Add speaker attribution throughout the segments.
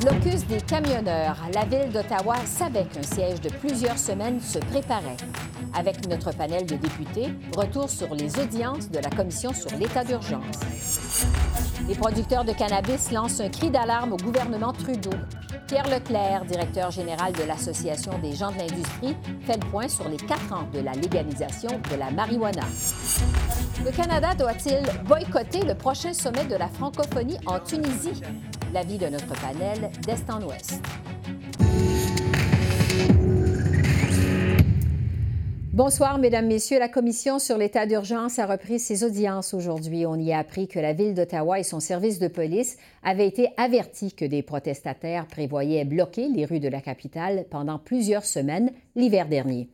Speaker 1: Blocus des camionneurs. La ville d'Ottawa savait qu'un siège de plusieurs semaines se préparait. Avec notre panel de députés, retour sur les audiences de la Commission sur l'état d'urgence. Les producteurs de cannabis lancent un cri d'alarme au gouvernement Trudeau. Pierre Leclerc, directeur général de l'Association des gens de l'industrie, fait le point sur les quatre ans de la légalisation de la marijuana. Le Canada doit-il boycotter le prochain sommet de la francophonie en Tunisie? L'avis de notre panel d'Est en Ouest. Bonsoir, Mesdames, Messieurs. La Commission sur l'état d'urgence a repris ses audiences aujourd'hui. On y a appris que la Ville d'Ottawa et son service de police avaient été avertis que des protestataires prévoyaient bloquer les rues de la capitale pendant plusieurs semaines l'hiver dernier.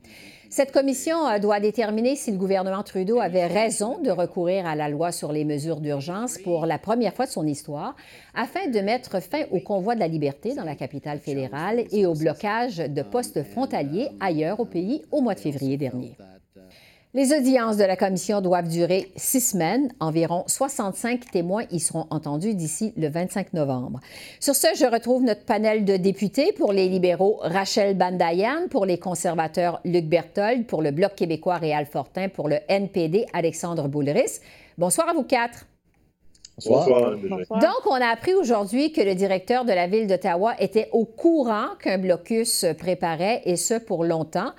Speaker 1: Cette commission euh, doit déterminer si le gouvernement Trudeau avait raison de recourir à la loi sur les mesures d'urgence pour la première fois de son histoire afin de mettre fin au convoi de la liberté dans la capitale fédérale et au blocage de postes frontaliers ailleurs au pays au mois de février dernier. Les audiences de la commission doivent durer six semaines. Environ 65 témoins y seront entendus d'ici le 25 novembre. Sur ce, je retrouve notre panel de députés pour les libéraux Rachel Bandayan, pour les conservateurs Luc Berthold, pour le Bloc québécois Réal Fortin, pour le NPD Alexandre Boulris. Bonsoir à vous quatre.
Speaker 2: Bonsoir.
Speaker 1: Donc, on a appris aujourd'hui que le directeur de la ville d'Ottawa était au courant qu'un blocus se préparait, et ce pour longtemps.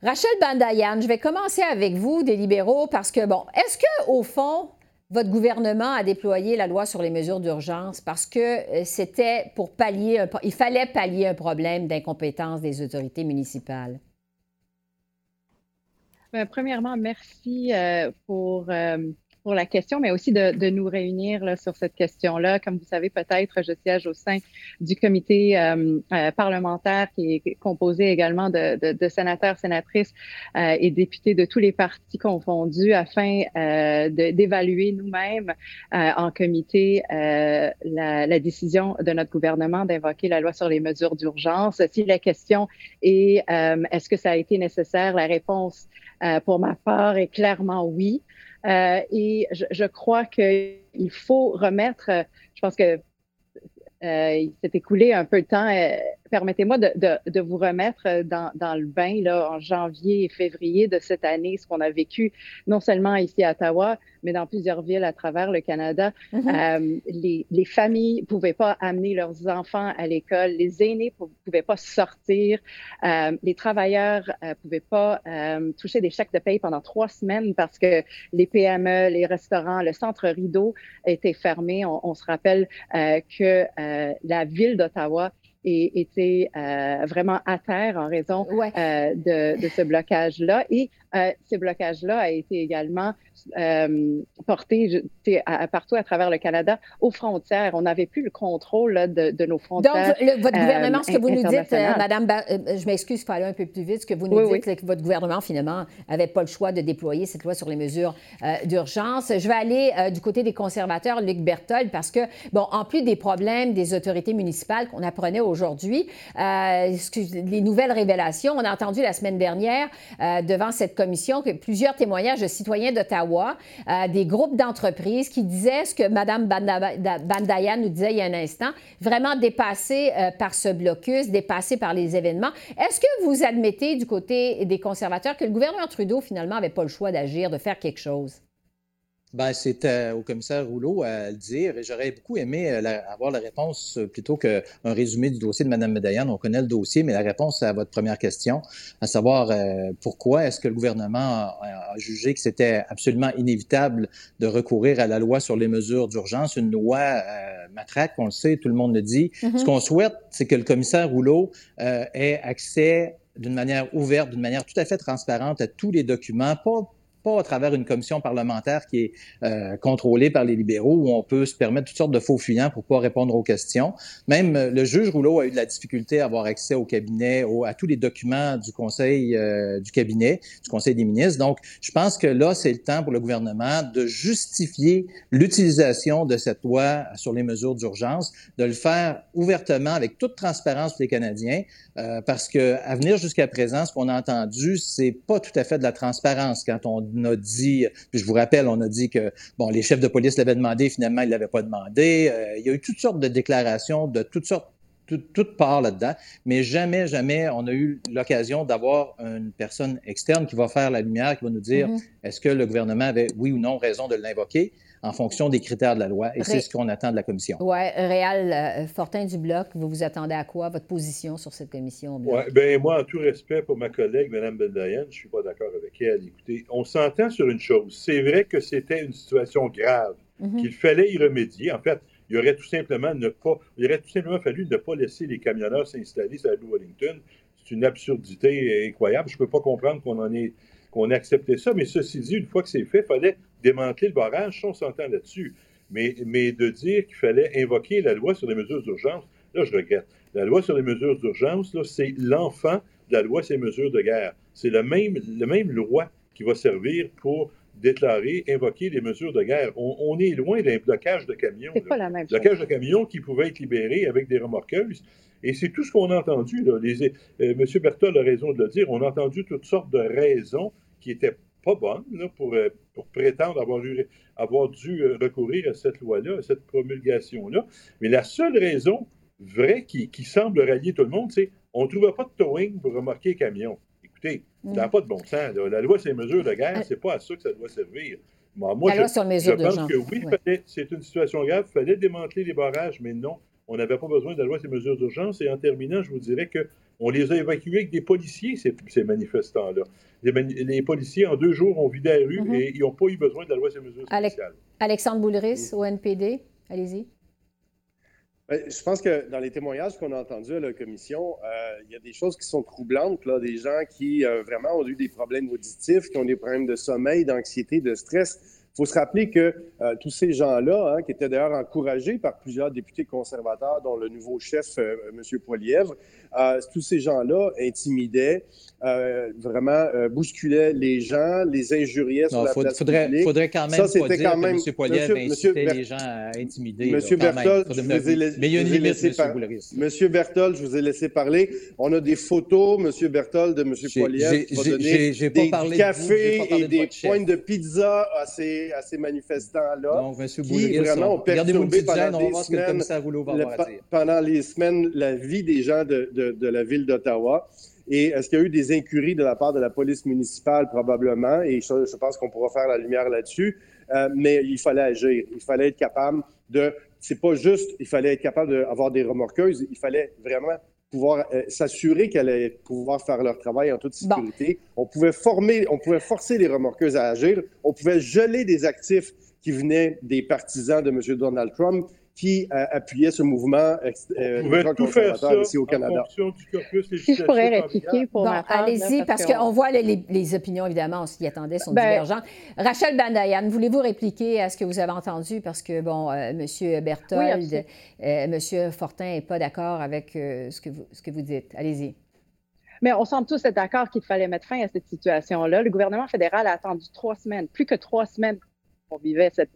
Speaker 1: Rachel Bandayan, je vais commencer avec vous, des libéraux, parce que, bon, est-ce que, au fond, votre gouvernement a déployé la loi sur les mesures d'urgence parce que euh, c'était pour pallier, un, il fallait pallier un problème d'incompétence des autorités municipales?
Speaker 3: Bien, premièrement, merci euh, pour euh, pour la question, mais aussi de, nous réunir sur cette question-là. Comme vous savez peut-être, je siège au sein du comité euh, euh, parlementaire qui est composé également de sénateurs, sénatrices euh, et députés de tous les partis confondus afin d'évaluer nous-mêmes en comité la, la, décision de notre gouvernement d'invoquer la loi sur les mesures d'urgence. Si la question est est-ce que ça a été nécessaire, la réponse pour ma part est clairement oui. Euh, et je, je crois qu'il faut remettre, je pense que euh, il s'est écoulé un peu de temps. Euh, permettez-moi de, de, de, vous remettre dans, dans, le bain là, en janvier et février de cette année, ce qu'on a vécu non seulement ici à Ottawa, mais dans plusieurs villes à travers le Canada. Mm-hmm. euh, les, les, familles pouvaient pas amener leurs enfants à l'école, les aînés pouvaient pas sortir, euh, les travailleurs euh, pouvaient pas euh, toucher des chèques de paye pendant trois semaines parce que les PME, les restaurants, le centre rideau étaient fermés. On, on se rappelle euh, que euh, la ville d'Ottawa était euh, vraiment à terre en raison ouais. euh, de, de, ce blocage-là. Et euh, ce blocage-là a été également porté à, à, partout à travers le Canada aux frontières. On n'avait plus le contrôle là, de, de, nos frontières.
Speaker 1: Donc, le, votre gouvernement, ce que vous nous dites, Madame, ba je m'excuse, il faut aller un peu plus vite, ce que vous nous oui, dites, oui. que votre gouvernement, finalement, n'avait pas le choix de déployer cette loi sur les mesures d'urgence. Je vais aller du côté des conservateurs, Luc Berthold, parce que, bon, en plus des problèmes des autorités municipales qu'on apprenait aujourd'hui, les nouvelles révélations, on a entendu la semaine dernière devant cette commission que plusieurs témoignages de citoyens d'Ottawa, euh, des groupes d'entreprises qui disaient ce que Mme Bandaya nous disait il y a un instant, vraiment dépassés euh, par ce blocus, dépassés par les événements. Est-ce que vous admettez du côté des conservateurs que le gouvernement Trudeau, finalement, n'avait pas le choix d'agir, de faire quelque chose?
Speaker 2: Ben, c'est euh, au commissaire Rouleau à le dire et j'aurais beaucoup aimé euh, la, avoir la réponse euh, plutôt qu'un résumé du dossier de Mme Médaillane. On connaît le dossier, mais la réponse à votre première question, à savoir euh, pourquoi est-ce que le gouvernement a, a jugé que c'était absolument inévitable de recourir à la loi sur les mesures d'urgence, une loi matraque, on le sait, tout le monde le dit. Mm -hmm. Ce qu'on souhaite, c'est que le commissaire Rouleau ait accès d'une manière ouverte, d'une manière tout à fait transparente à tous les documents, pas à travers une commission parlementaire qui est euh, contrôlée par les libéraux où on peut se permettre toutes sortes de faux fuyants pour pas répondre aux questions. Même euh, le juge Rouleau a eu de la difficulté à avoir accès au cabinet, à tous les documents du conseil euh, du cabinet, du conseil des ministres. Donc, je pense que là, c'est le temps pour le gouvernement de justifier l'utilisation de cette loi sur les mesures d'urgence, de le faire ouvertement avec toute transparence pour les Canadiens, parce que à venir jusqu'à présent, ce qu'on a entendu, c'est pas tout à fait de la transparence. Quand on a dit, puis je vous rappelle, on a dit que bon, les chefs de police l'avaient demandé, finalement ils l'avaient pas demandé. Euh, il y a eu toutes sortes de déclarations de toutes sortes toute part là-dedans, mais jamais, jamais on a eu l'occasion d'avoir une personne externe qui va faire la lumière, qui va nous dire mm-hmm. est-ce que le gouvernement avait, oui ou non, raison de l'invoquer en fonction des critères de la loi. Et c'est ce qu'on attend de la commission.
Speaker 1: Oui. Réal euh, Fortin du Bloc, vous vous attendez à quoi, votre position sur cette commission?
Speaker 4: Oui, bien, moi, en tout respect pour ma collègue, Mme Bendayan, je ne suis pas d'accord avec elle. Écoutez, on s'entend sur une chose. C'est vrai que c'était une situation grave, mhm. qu'il fallait y remédier. En fait, il aurait tout simplement ne pas, il aurait tout simplement fallu ne pas laisser les camionneurs s'installer sur la rue Wellington. C'est une absurdité incroyable. Je ne peux pas comprendre qu'on en ait qu'on ait accepté ça. Mais ceci dit, une fois que c'est fait, il fallait démanteler le barrage, on s'entend là-dessus. Mais, mais de dire qu'il fallait invoquer la loi sur les mesures d'urgence, là, je regrette. La loi sur les mesures d'urgence, c'est l'enfant de la loi sur les mesures de guerre. C'est la même, même loi qui va servir pour déclarer, invoquer les mesures de guerre. On, est loin d'un blocage de camions.
Speaker 3: C'est pas la même
Speaker 4: blocage de camions qui pouvait être libéré avec des remorqueuses. Et c'est tout ce qu'on a entendu. Là. Les, euh, M. Berthold a raison de le dire. On a entendu toutes sortes de raisons qui n'étaient pas bonnes pour, euh, pour, prétendre avoir, avoir dû euh, recourir à cette loi-là, à cette promulgation-là. Mais la seule raison vraie qui, qui semble rallier tout le monde, c'est on ne trouvait pas de towing pour remorquer les camions. Écoutez, ça n'a mm. pas de bon sens. La loi, c'est les mesures de guerre, c'est pas à ça que ça doit servir.
Speaker 1: Moi, moi je,
Speaker 4: je pense que oui, c'est une situation grave, il fallait démanteler les barrages, mais non, on n'avait pas besoin de la loi ces mesures d'urgence. Et en terminant, je vous dirais qu'on les a évacués avec des policiers, ces, manifestants-là. Les, policiers, en deux jours, ont vidé la rue mhm. et ils n'ont pas eu besoin de la loi ces mesures spéciales.
Speaker 1: Alexandre Boulris, au NPD, allez-y.
Speaker 5: Ben, je pense que dans les témoignages qu'on a entendus à la commission, euh, il y a des choses qui sont troublantes, là, des gens qui euh, vraiment ont eu des problèmes auditifs, qui ont des problèmes de sommeil, d'anxiété, de stress faut se rappeler que euh, tous ces gens-là, hein, qui étaient d'ailleurs encouragés par plusieurs députés conservateurs, dont le nouveau chef, euh, M. Poilièvre, euh, tous ces gens-là intimidaient, euh, vraiment euh, bousculaient les gens, les injuriaient sur la place
Speaker 2: faudrait,
Speaker 5: publique.
Speaker 2: faudrait quand même Ça, pas dire quand même, que M. Poilievre incitait les gens à intimider.
Speaker 5: Monsieur Berthold, je vous ai,
Speaker 2: Mais il y a une limite, M. Par...
Speaker 5: Monsieur Berthold, je vous ai laissé parler. On a des photos, M. Berthold, de M. Poilievre, qui va donner
Speaker 2: des
Speaker 5: cafés et des pointes de pizza à ces, à ces manifestants-là.
Speaker 2: Donc, M. Boulris, vraiment ont
Speaker 5: perturbé pendant des semaines, pendant les semaines la vie des gens de de, la ville d'Ottawa. Et est-ce qu'il y a eu des incuries de la part de la police municipale? Probablement. Et je, pense qu'on pourra faire la lumière là-dessus. Euh, mais il fallait agir. Il fallait être capable de. C'est pas juste, il fallait être capable d'avoir des remorqueuses. Il fallait vraiment pouvoir euh, s'assurer qu'elles allaient pouvoir faire leur travail en toute sécurité. On pouvait former, on pouvait forcer les remorqueuses à agir. On pouvait geler des actifs qui venaient des partisans de M. Donald Trump qui euh, appuyait ce mouvement
Speaker 4: euh, tout faire ça
Speaker 5: ici au Canada.
Speaker 3: si je pourrais répliquer pour bon,
Speaker 1: Allez-y, parce qu'on voit les, opinions, évidemment, on s'y attendait, sont ben, divergentes. Rachel Bandayan, voulez-vous répliquer à ce que vous avez entendu? Parce que, bon, euh, M. Berthold, euh, M. Fortin n'est pas d'accord avec ce, que vous, ce que vous dites. Allez-y.
Speaker 3: Mais on semble tous être d'accord qu'il fallait mettre fin à cette situation-là. Le gouvernement fédéral a attendu trois semaines, plus que trois semaines on vivait cette,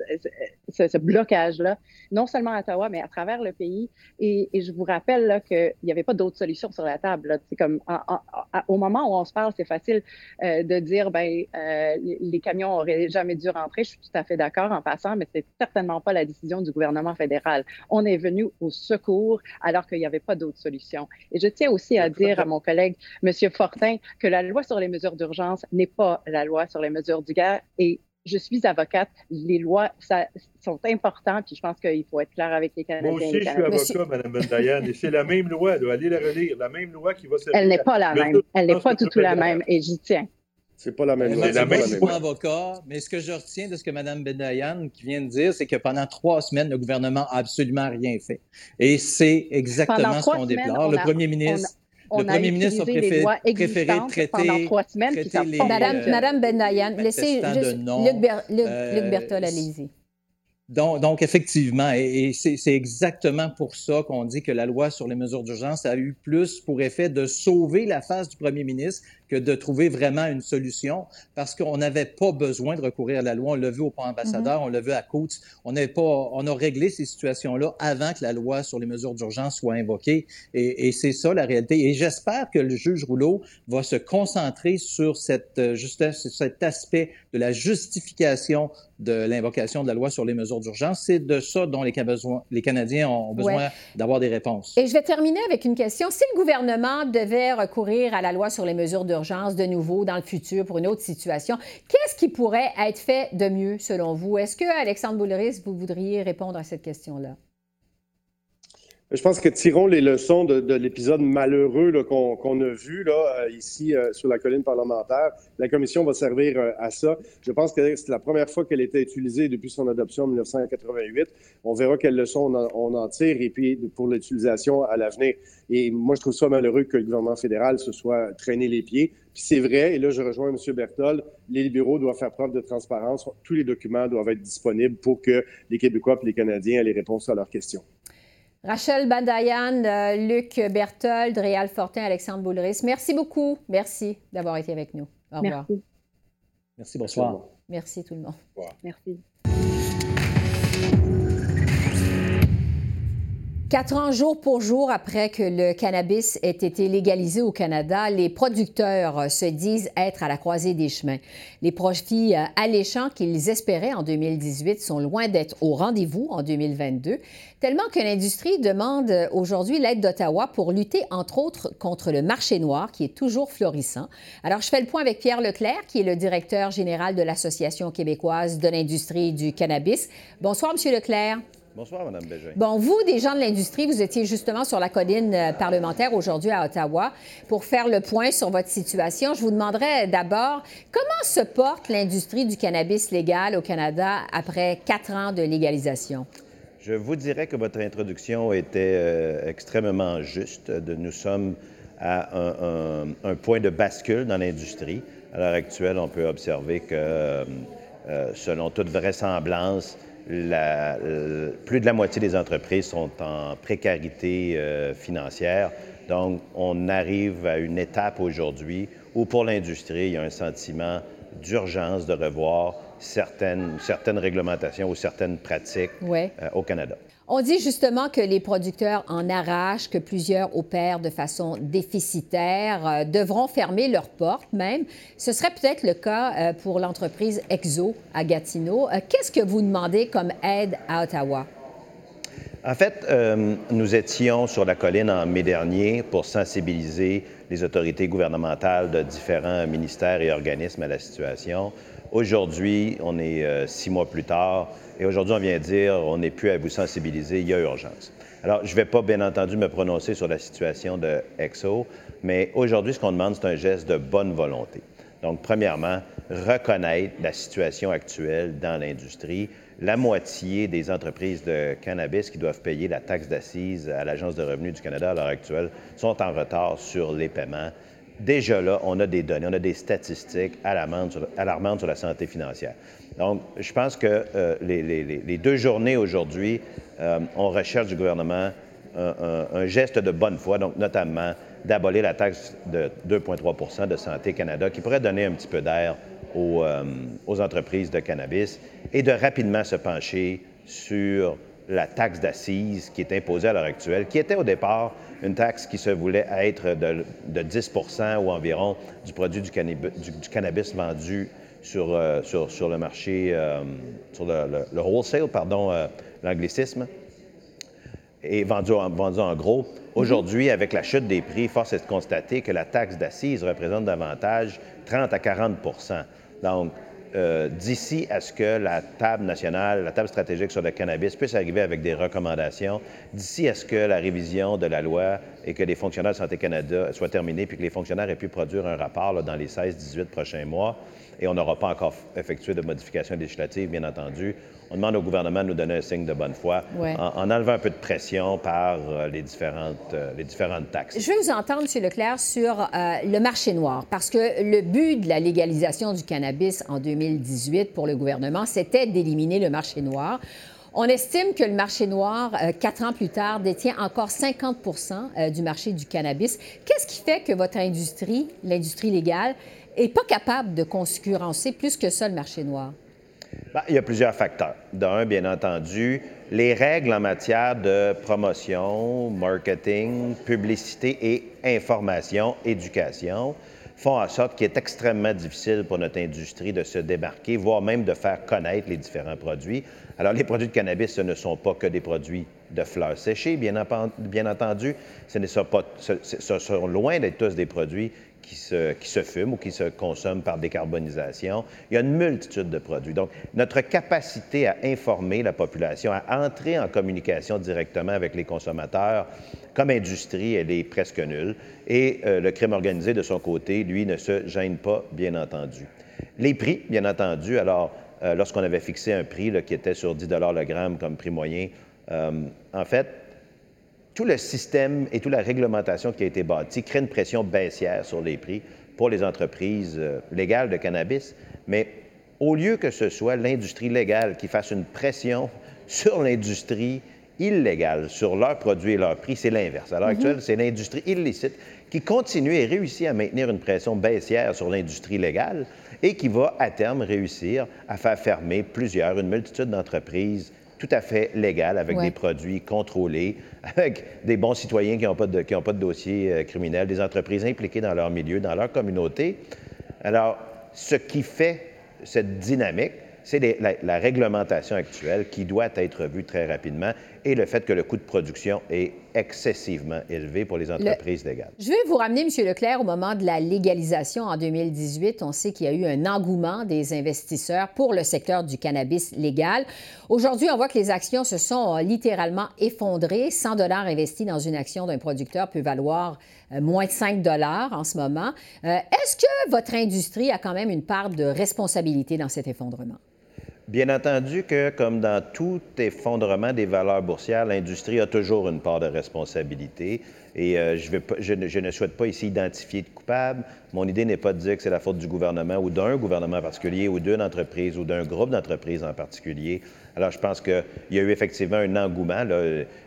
Speaker 3: ce, blocage-là, non seulement à Ottawa, mais à travers le pays. Et, je vous rappelle qu'il n'y avait pas d'autre solution sur la table. C'est comme au moment où on se parle, c'est facile euh, de dire ben euh, les camions auraient jamais dû rentrer. Je suis tout à fait d'accord en passant, mais c'est certainement pas la décision du gouvernement fédéral. On est venu au secours alors qu'il n'y avait pas d'autre solution. Et je tiens aussi à dire à mon collègue, M. Fortin, que la loi sur les mesures d'urgence n'est pas la loi sur les mesures du guerre et je suis avocate. Les lois ça, sont importantes, puis je pense qu'il faut être clair avec les Canadiens.
Speaker 4: Moi aussi, je suis avocat, Mme Bendayan, et c'est la même loi. Allez la relire. La même loi qui va servir.
Speaker 3: Elle n'est pas la même. Elle n'est pas du tout la même, et j'y tiens.
Speaker 5: C'est pas la même loi.
Speaker 2: Je ne suis pas avocat, mais ce que je retiens de ce que Mme Bendayan vient de dire, c'est que pendant trois semaines, le gouvernement n'a absolument rien fait. Et c'est exactement ce qu'on déplore. Le premier ministre
Speaker 3: on a utilisé les lois existantes pendant trois semaines.
Speaker 1: Les, Madame, Madame Benayan, laissez juste Luc, Ber, Luc, Luc Bertol, allez-y.
Speaker 2: Donc, effectivement, et, c'est exactement pour ça qu'on dit que la loi sur les mesures d'urgence a eu plus pour effet de sauver la face du premier ministre que de trouver vraiment une solution parce qu'on n'avait pas besoin de recourir à la loi. On l'a vu au pont ambassadeur, mm-hmm. on l'a vu à Côte. On pas, on a réglé ces situations-là avant que la loi sur les mesures d'urgence soit invoquée. Et, et c'est ça la réalité. Et j'espère que le juge Rouleau va se concentrer sur cette, euh, juste, cet aspect de la justification de l'invocation de la loi sur les mesures d'urgence. C'est de ça dont les, les Canadiens ont besoin d'avoir des réponses.
Speaker 1: Et je vais terminer avec une question. Si le gouvernement devait recourir à la loi sur les mesures d'urgence, de nouveau dans le futur pour une autre situation. Qu'est-ce qui pourrait être fait de mieux selon vous? Est-ce que, Alexandre Bouleris, vous voudriez répondre à cette question-là?
Speaker 5: Je pense que tirons les leçons de, l'épisode malheureux qu'on a vu là, euh, ici euh, sur la colline parlementaire. La commission va servir euh, à ça. Je pense que c'est la première fois qu'elle été utilisée depuis son adoption en 1988. On verra quelles leçons on en, tire et puis pour l'utilisation à l'avenir. Et moi, je trouve ça malheureux que le gouvernement fédéral se soit traîné les pieds. Puis c'est vrai, et là, je rejoins M. Berthold, les libéraux doivent faire preuve de transparence. Tous les documents doivent être disponibles pour que les Québécois et les Canadiens aient les réponses à leurs questions.
Speaker 1: Rachel Bandayan, euh, Luc Berthold, Réal Fortin, Alexandre Boulris, merci beaucoup. Merci d'avoir été avec nous. Au revoir.
Speaker 2: Merci. Merci, bonsoir.
Speaker 1: Merci tout le monde.
Speaker 3: Merci.
Speaker 1: Quatre ans jour pour jour après que le cannabis ait été légalisé au Canada, les producteurs se disent être à la croisée des chemins. Les profits euh, alléchants qu'ils espéraient en 2018 sont loin d'être au rendez-vous en 2022, tellement que l'industrie demande aujourd'hui l'aide d'Ottawa pour lutter, entre autres, contre le marché noir qui est toujours florissant. Alors, je fais le point avec Pierre Leclerc, qui est le directeur général de l'Association québécoise de l'industrie du cannabis. Bonsoir, Monsieur Leclerc.
Speaker 6: Bonsoir, Mme Bégin.
Speaker 1: Bon, vous, des gens de l'industrie, vous étiez justement sur la colline euh, parlementaire aujourd'hui à Ottawa pour faire le point sur votre situation. Je vous demanderais d'abord, comment se porte l'industrie du cannabis légal au Canada après quatre ans de légalisation?
Speaker 6: Je vous dirais que votre introduction était euh, extrêmement juste. nous sommes à un, point de bascule dans l'industrie. À l'heure actuelle, on peut observer que, euh, selon toute vraisemblance, la, euh, plus de la moitié des entreprises sont en précarité euh, financière. Donc, on arrive à une étape aujourd'hui où, pour l'industrie, il y a un sentiment d'urgence de revoir certaines, certaines réglementations ou certaines pratiques euh, au Canada.
Speaker 1: On dit justement que les producteurs en arrachent, que plusieurs opèrent de façon déficitaire, euh, devront fermer leurs portes même. Ce serait peut-être le cas euh, pour l'entreprise Exo à Gatineau. Euh, qu'est-ce que vous demandez comme aide à Ottawa?
Speaker 6: En fait, nous étions sur la colline en mai dernier pour sensibiliser les autorités gouvernementales de différents ministères et organismes à la situation. Aujourd'hui, on est six mois plus tard, et aujourd'hui, on vient dire, on n'est plus à vous sensibiliser, il y a urgence. Alors, je ne vais pas, bien entendu, me prononcer sur la situation de EXO, mais aujourd'hui, ce qu'on demande, c'est un geste de bonne volonté. Donc, premièrement, reconnaître la situation actuelle dans l'industrie. La moitié des entreprises de cannabis qui doivent payer la taxe d'assises à l'Agence de revenus du Canada à l'heure actuelle sont en retard sur les paiements. Déjà là, on a des données, on a des statistiques alarmantes sur, la santé financière. Donc, je pense que euh, les, deux journées aujourd'hui, euh, on recherche du gouvernement un, geste de bonne foi, donc notamment d'abolir la taxe de 2,3% de Santé Canada, qui pourrait donner un petit peu d'air aux, euh, aux entreprises de cannabis, et de rapidement se pencher sur la taxe d'assises qui est imposée à l'heure actuelle, qui était au départ une taxe qui se voulait être de, 10% ou environ du produit du, cannabis, vendu sur, euh, sur, le marché, euh, sur le, wholesale, pardon, euh, l'anglicisme, et vendu en, vendu en gros. Aujourd'hui, avec la chute des prix, force est de constater que la taxe d'assises représente davantage 30 à 40% Donc, euh, d'ici à ce que la table nationale, la table stratégique sur le cannabis puisse arriver avec des recommandations, d'ici à ce que la révision de la loi et que les fonctionnaires de Santé Canada soient terminés, puis que les fonctionnaires aient pu produire un rapport dans les 16-18 prochains mois. Et on n'aura pas encore effectué de modifications législatives, bien entendu. On demande au gouvernement de nous donner un signe de bonne foi en, enlevant un peu de pression par euh, les, différentes, euh, les différentes taxes.
Speaker 1: Je veux vous entendre, M. Leclerc, sur euh, le marché noir, parce que le but de la légalisation du cannabis en 2018 pour le gouvernement, c'était d'éliminer le marché noir. On estime que le marché noir, quatre ans plus tard, détient encore 50 du marché du cannabis. Qu'est-ce qui fait que votre industrie, l'industrie légale, n'est pas capable de concurrencer plus que ça le marché noir?
Speaker 6: Ben, il y a plusieurs facteurs. D'un, bien entendu, les règles en matière de promotion, marketing, publicité et information, éducation font en sorte qu'il est extrêmement difficile pour notre industrie de se démarquer, voire même de faire connaître les différents produits. Alors, les produits de cannabis, ce ne sont pas que des produits de fleurs séchées, bien, entendu. Ce, ne sont pas, ce sont loin d'être tous des produits qui se, qui fument ou qui se consomment par décarbonisation. Il y a une multitude de produits. Donc, notre capacité à informer la population, à entrer en communication directement avec les consommateurs, comme industrie, elle est presque nulle. Et euh, le crime organisé, de son côté, lui, ne se gêne pas, bien entendu. Les prix, bien entendu, alors, euh, lorsqu'on avait fixé un prix qui était sur 10 le gramme comme prix moyen, euh, en fait, tout le système et toute la réglementation qui a été bâtie crée une pression baissière sur les prix pour les entreprises euh, légales de cannabis. Mais au lieu que ce soit l'industrie légale qui fasse une pression sur l'industrie illégale, sur leurs produits et leurs prix, c'est l'inverse. À l'heure mm-hmm. actuelle, c'est l'industrie illicite qui continue et réussit à maintenir une pression baissière sur l'industrie légale et qui va à terme réussir à faire fermer plusieurs, une multitude d'entreprises tout à fait légal avec des produits contrôlés, avec des bons citoyens qui n'ont pas, de, pas de dossier euh, criminel, des entreprises impliquées dans leur milieu, dans leur communauté. Alors, ce qui fait cette dynamique, c'est la, réglementation actuelle qui doit être revue très rapidement et le fait que le coût de production est excessivement élevé pour les entreprises légales.
Speaker 1: Je vais vous ramener, M. Leclerc, au moment de la légalisation en 2018. On sait qu'il y a eu un engouement des investisseurs pour le secteur du cannabis légal. Aujourd'hui, on voit que les actions se sont littéralement effondrées. 100 dollars investis dans une action d'un producteur peut valoir moins de 5 dollars en ce moment. Euh, est-ce que votre industrie a quand même une part de responsabilité dans cet effondrement?
Speaker 6: Bien entendu que, comme dans tout effondrement des valeurs boursières, l'industrie a toujours une part de responsabilité. Et euh, je, je, ne, souhaite pas ici identifier de coupable. Mon idée n'est pas de dire que c'est la faute du gouvernement ou d'un gouvernement en particulier ou d'une entreprise ou d'un groupe d'entreprises en particulier. Alors, je pense qu'il y a eu effectivement un engouement.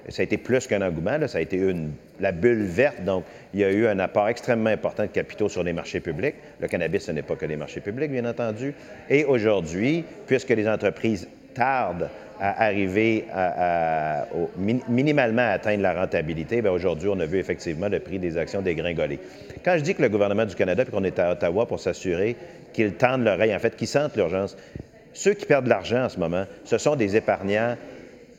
Speaker 6: Ça a été plus qu'un engouement. Ça a été la bulle verte. Donc, il y a eu un apport extrêmement important de capitaux sur les marchés publics. Le cannabis, ce n'est pas que les marchés publics, bien entendu. Et aujourd'hui, puisque les entreprises tardent à arriver à, minimalement à atteindre la rentabilité, bien aujourd'hui, on a vu effectivement le prix des actions dégringoler. Quand je dis que le gouvernement du Canada, puis qu'on est à Ottawa pour s'assurer qu'ils tendent l'oreille, en fait, qu'ils sentent l'urgence, ceux qui perdent de l'argent en ce moment, ce sont des épargnants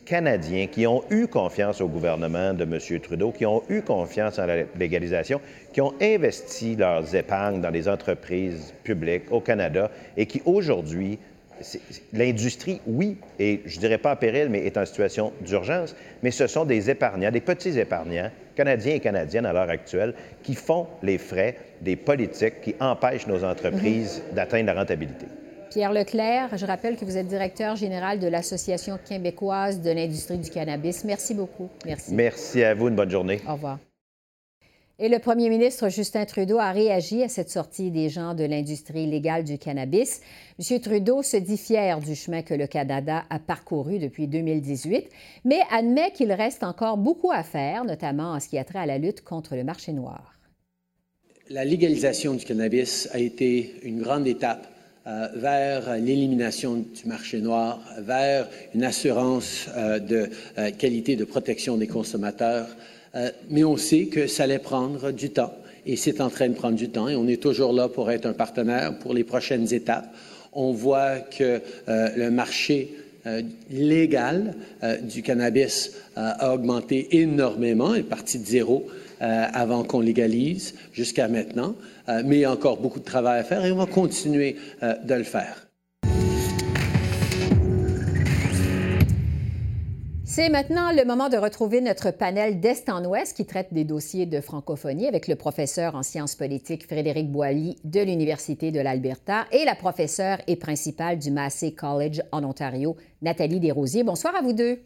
Speaker 6: canadiens qui ont eu confiance au gouvernement de M. Trudeau, qui ont eu confiance en la légalisation, qui ont investi leurs épargnes dans les entreprises publiques au Canada et qui aujourd'hui L'industrie, oui, et je ne dirais pas en péril, mais est en situation d'urgence, mais ce sont des épargnants, des petits épargnants, canadiens et canadiennes à l'heure actuelle, qui font les frais des politiques qui empêchent nos entreprises mhm. d'atteindre la rentabilité.
Speaker 1: Pierre Leclerc, je rappelle que vous êtes directeur général de l'Association québécoise de l'industrie du cannabis. Merci beaucoup. Merci.
Speaker 6: Merci à vous. Une bonne journée.
Speaker 1: Au revoir. Et le premier ministre Justin Trudeau a réagi à cette sortie des gens de l'industrie légale du cannabis. M. Trudeau se dit fier du chemin que le Canada a parcouru depuis 2018, mais admet qu'il reste encore beaucoup à faire, notamment en ce qui a trait à la lutte contre le marché noir.
Speaker 7: La légalisation du cannabis a été une grande étape euh, vers l'élimination du marché noir, vers une assurance euh, de euh, qualité de protection des consommateurs, mais on sait que ça allait prendre du temps et c'est en train de prendre du temps et on est toujours là pour être un partenaire pour les prochaines étapes. On voit que le marché légal du cannabis a augmenté énormément, est parti de zéro avant qu'on légalise jusqu'à maintenant, mais il y a encore beaucoup de travail à faire et on va continuer de le faire.
Speaker 1: C'est maintenant le moment de retrouver notre panel d'Est en Ouest qui traite des dossiers de francophonie avec le professeur en sciences politiques Frédéric Boilly de l'Université de l'Alberta et la professeure et principale du Massey College en Ontario, Nathalie Desrosiers. Bonsoir à vous deux.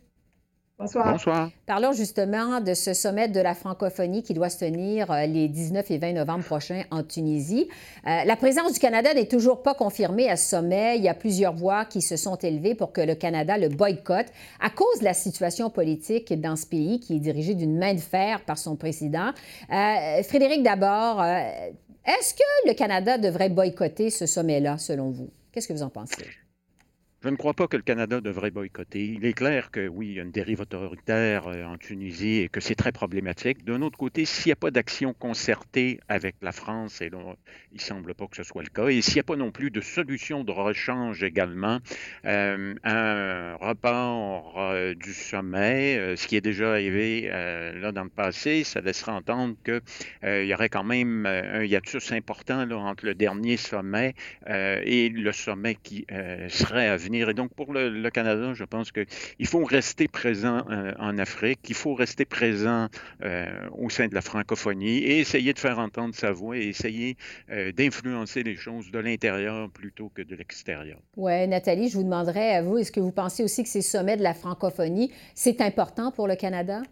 Speaker 8: Bonsoir.
Speaker 1: Parlons justement de ce sommet de la francophonie qui doit se tenir euh, les 19 et 20 novembre prochains en Tunisie. Euh, la présence du Canada n'est toujours pas confirmée à ce sommet. Il y a plusieurs voix qui se sont élevées pour que le Canada le boycotte à cause de la situation politique dans ce pays qui est dirigé d'une main de fer par son président. Euh, Frédéric, d'abord, est-ce que le Canada devrait boycotter ce sommet-là, selon vous? Qu'est-ce que vous en pensez?
Speaker 8: Je ne crois pas que le Canada devrait boycotter. Il est clair que oui, il y a une dérive autoritaire euh, en Tunisie et que c'est très problématique. D'un autre côté, s'il n'y a pas d'action concertée avec la France, et il ne semble pas que ce soit le cas, et s'il n'y a pas non plus de solution de rechange également, euh, un report euh, du sommet, ce qui est déjà arrivé là dans le passé, ça laissera entendre qu'il y aurait quand même un hiatus important entre le dernier sommet et le sommet qui serait à venir et donc, pour le, Canada, je pense qu'il faut rester présent euh, en Afrique, il faut rester présent euh, au sein de la francophonie et essayer de faire entendre sa voix et essayer euh, d'influencer les choses de l'intérieur plutôt que de l'extérieur.
Speaker 1: Oui, Nathalie, je vous demanderais à vous, est-ce que vous pensez aussi que ces sommets de la francophonie, c'est important pour le Canada?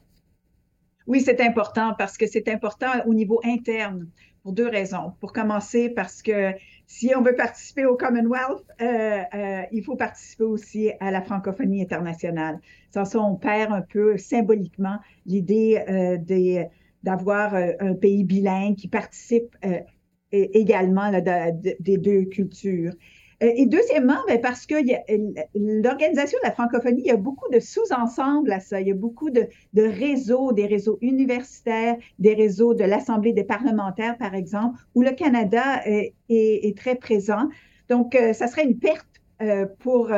Speaker 9: Oui, c'est important parce que c'est important au niveau interne pour deux raisons. Pour commencer, parce que si on veut participer au Commonwealth, euh, euh, il faut participer aussi à la francophonie internationale. Sans ça, on perd un peu symboliquement l'idée euh, d'avoir un pays bilingue qui participe également des deux cultures. Euh, et deuxièmement, ben, parce que l'organisation de la francophonie, il y a beaucoup de sous-ensembles à ça. Il y a beaucoup de, réseaux, des réseaux universitaires, des réseaux de l'Assemblée des parlementaires, par exemple, où le Canada est, très présent. Donc, euh, ça serait une perte euh, pour,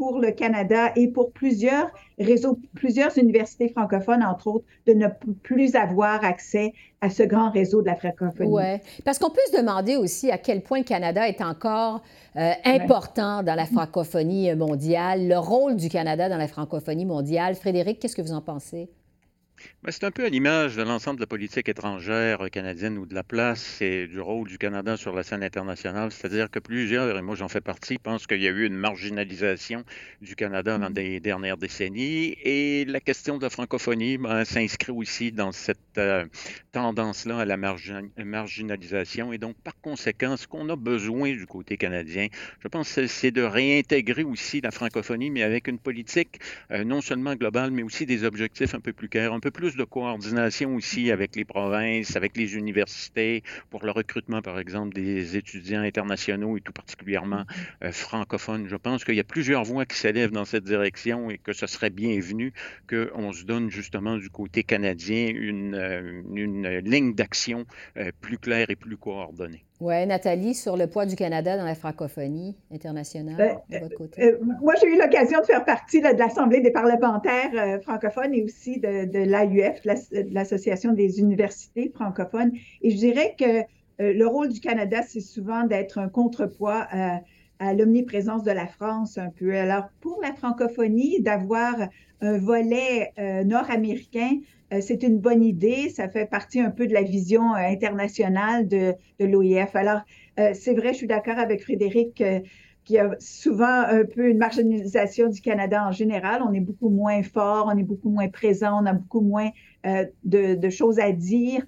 Speaker 9: pour le Canada et pour plusieurs réseaux, plusieurs universités francophones, entre autres, de ne plus avoir accès à ce grand réseau de la francophonie.
Speaker 1: Oui, parce qu'on peut se demander aussi à quel point le Canada est encore euh, important dans la francophonie mondiale, le rôle du Canada dans la francophonie mondiale. Frédéric, qu'est-ce que vous en pensez?
Speaker 8: Ben, c'est un peu à l'image de l'ensemble de la politique étrangère canadienne ou de la place et du rôle du Canada sur la scène internationale. C'est-à-dire que plusieurs, et moi j'en fais partie, pensent qu'il y a eu une marginalisation du Canada dans les mmh. dernières décennies. Et la question de la francophonie ben, s'inscrit aussi dans cette euh, tendance-là à la marginalisation. Et donc, par conséquent, ce qu'on a besoin du côté canadien, je pense, c'est de réintégrer aussi la francophonie, mais avec une politique euh, non seulement globale, mais aussi des objectifs un peu plus clairs, un peu plus de coordination aussi avec les provinces, avec les universités, pour le recrutement, par exemple, des étudiants internationaux et tout particulièrement euh, francophones. Je pense qu'il y a plusieurs voix qui s'élèvent dans cette direction et que ce serait bienvenu qu'on se donne justement du côté canadien une, euh, ligne d'action euh, plus claire et plus coordonnée.
Speaker 1: Oui, Nathalie, sur le poids du Canada dans la francophonie internationale, ben, de votre côté.
Speaker 9: Euh, moi, j'ai eu l'occasion de faire partie de l'Assemblée des parlementaires euh, francophones et aussi de, de l'AUF, l'Association des universités francophones. Et je dirais que euh, le rôle du Canada, c'est souvent d'être un contrepoids à l'omniprésence de la France un peu. Alors, pour la francophonie, d'avoir un volet nord-américain, euh, c'est une bonne idée. Ça fait partie un peu de la vision euh, internationale de, de l'OIF. Alors, euh, c'est vrai, je suis d'accord avec Frédéric qu'il y a souvent un peu une marginalisation du Canada en général. On est beaucoup moins fort, on est beaucoup moins présent, on a beaucoup moins de, choses à dire.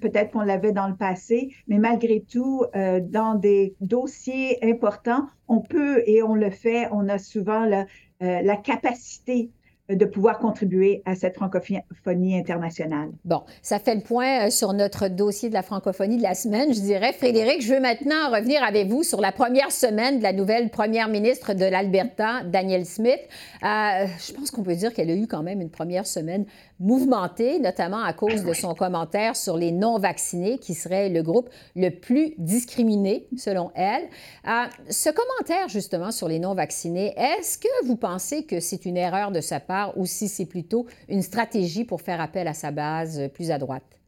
Speaker 9: Peut-être qu'on l'avait dans le passé, mais malgré tout, dans des dossiers importants, on peut et on le fait. On a souvent la, la capacité de pouvoir contribuer à cette francophonie internationale.
Speaker 1: Bon, ça fait le point euh, sur notre dossier de la francophonie de la semaine, je dirais. Frédéric, je veux maintenant revenir avec vous sur la première semaine de la nouvelle première ministre de l'Alberta, Danielle Smith. Euh, je pense qu'on peut dire qu'elle a eu quand même une première semaine mouvementée, notamment à cause de son commentaire sur les non-vaccinés, qui serait le groupe le plus discriminé, selon elle. Euh, ce commentaire, justement, sur les non-vaccinés, est-ce que vous pensez que c'est une erreur de sa part ou si c'est plutôt une stratégie pour faire appel à sa base plus à droite?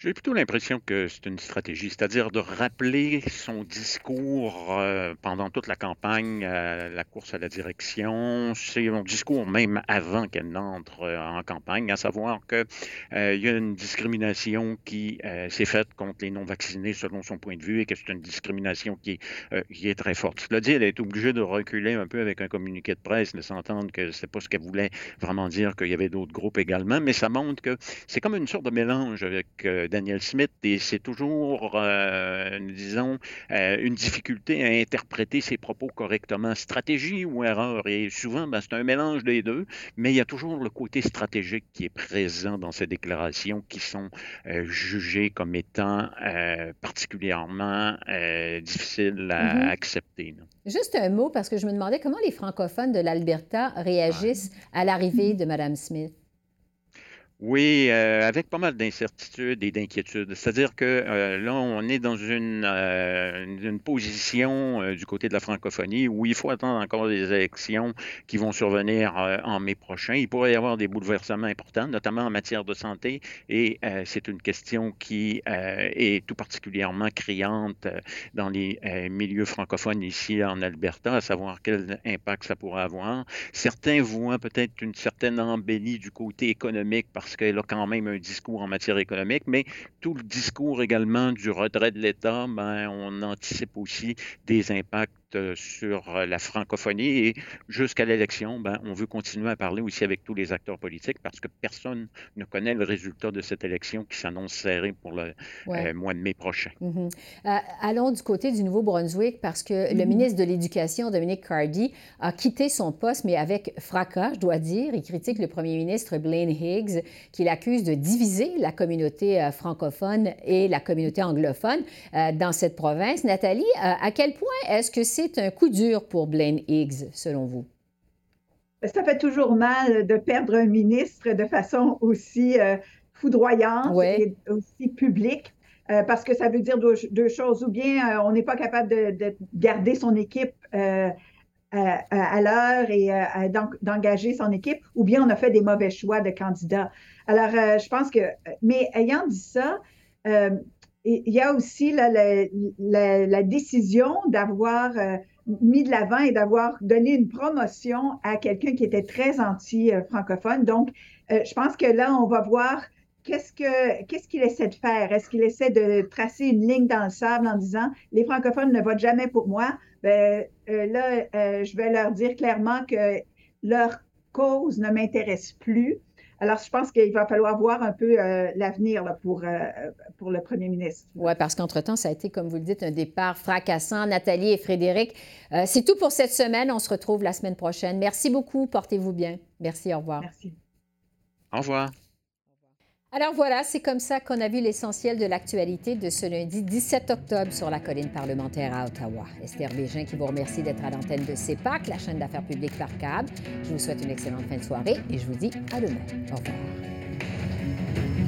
Speaker 8: J'ai plutôt l'impression que c'est une stratégie, c'est-à-dire de rappeler son discours euh, pendant toute la campagne, la course à la direction, son discours même avant qu'elle n'entre euh, en campagne, à savoir qu'il euh, y a une discrimination qui s'est faite contre les non-vaccinés selon son point de vue et que c'est une discrimination qui, est très forte. Cela dit, elle est obligée de reculer un peu avec un communiqué de presse, de s'entendre que c'est pas ce qu'elle voulait vraiment dire, qu'il y avait d'autres groupes également, mais ça montre que c'est comme une sorte de mélange avec Daniel Smith et c'est toujours, euh, disons, euh, une difficulté à interpréter ses propos correctement. Stratégie ou erreur? Et souvent, ben, c'est un mélange des deux, mais il y a toujours le côté stratégique qui est présent dans ces déclarations qui sont euh, jugées comme étant particulièrement difficiles à mm-hmm. accepter.
Speaker 1: Juste un mot, parce que je me demandais comment les francophones de l'Alberta réagissent à l'arrivée de Mme Smith?
Speaker 8: Oui, euh, avec pas mal d'incertitudes et d'inquiétudes. C'est-à-dire que euh, là, on est dans une, euh, une position du côté de la francophonie où il faut attendre encore des élections qui vont survenir en mai prochain. Il pourrait y avoir des bouleversements importants, notamment en matière de santé, et c'est une question qui est tout particulièrement criante dans les milieux francophones ici en Alberta, à savoir quel impact ça pourrait avoir. Certains voient peut-être une certaine embellie du côté économique parce parce qu'elle a quand même un discours en matière économique, mais tout le discours également du retrait de l'État, ben, on anticipe aussi des impacts euh, sur euh, la francophonie et jusqu'à l'élection, ben, on veut continuer à parler aussi avec tous les acteurs politiques parce que personne ne connaît le résultat de cette élection qui s'annonce serrée pour le euh, mois de mai prochain.
Speaker 1: Mm-hmm. allons du côté du Nouveau-Brunswick parce que le mm-hmm. ministre de l'Éducation, Dominique Cardy, a quitté son poste, mais avec fracas, je dois dire. Il critique le premier ministre Blaine Higgs, qui l'accuse de diviser la communauté francophone et la communauté anglophone dans cette province. Nathalie, à quel point est-ce que c'est c'est un coup dur pour Blaine Higgs, selon vous?
Speaker 9: Ça fait toujours mal de perdre un ministre de façon aussi euh, foudroyante et aussi publique. Euh, parce que ça veut dire deux, choses. Ou bien euh, on n'est pas capable de, garder son équipe à, l'heure et d'engager son équipe, ou bien on a fait des mauvais choix de candidats. Alors, je pense que, mais ayant dit ça, il y a aussi la, décision d'avoir euh, mis de l'avant et d'avoir donné une promotion à quelqu'un qui était très anti-francophone. Donc, euh, je pense que là, on va voir qu'est-ce que qu'est-ce qu'il essaie de faire. Est-ce qu'il essaie de tracer une ligne dans le sable en disant les francophones ne votent jamais pour moi? Ben, euh, là, je vais leur dire clairement que leur cause ne m'intéresse plus. Alors, je pense qu'il va falloir voir un peu euh, l'avenir pour, euh, pour le premier ministre.
Speaker 1: Oui, parce qu'entre-temps, ça a été, comme vous le dites, un départ fracassant. Nathalie et Frédéric, euh, c'est tout pour cette semaine. On se retrouve la semaine prochaine. Merci beaucoup. Portez-vous bien. Merci. Au revoir.
Speaker 9: Merci.
Speaker 8: Au revoir.
Speaker 1: Alors voilà, c'est comme ça qu'on a vu l'essentiel de l'actualité de ce lundi 17 octobre sur la colline parlementaire à Ottawa. Esther Bégin qui vous remercie d'être à l'antenne de CEPAC, la chaîne d'affaires publiques par câble. Je vous souhaite une excellente fin de soirée et je vous dis à demain. Au revoir.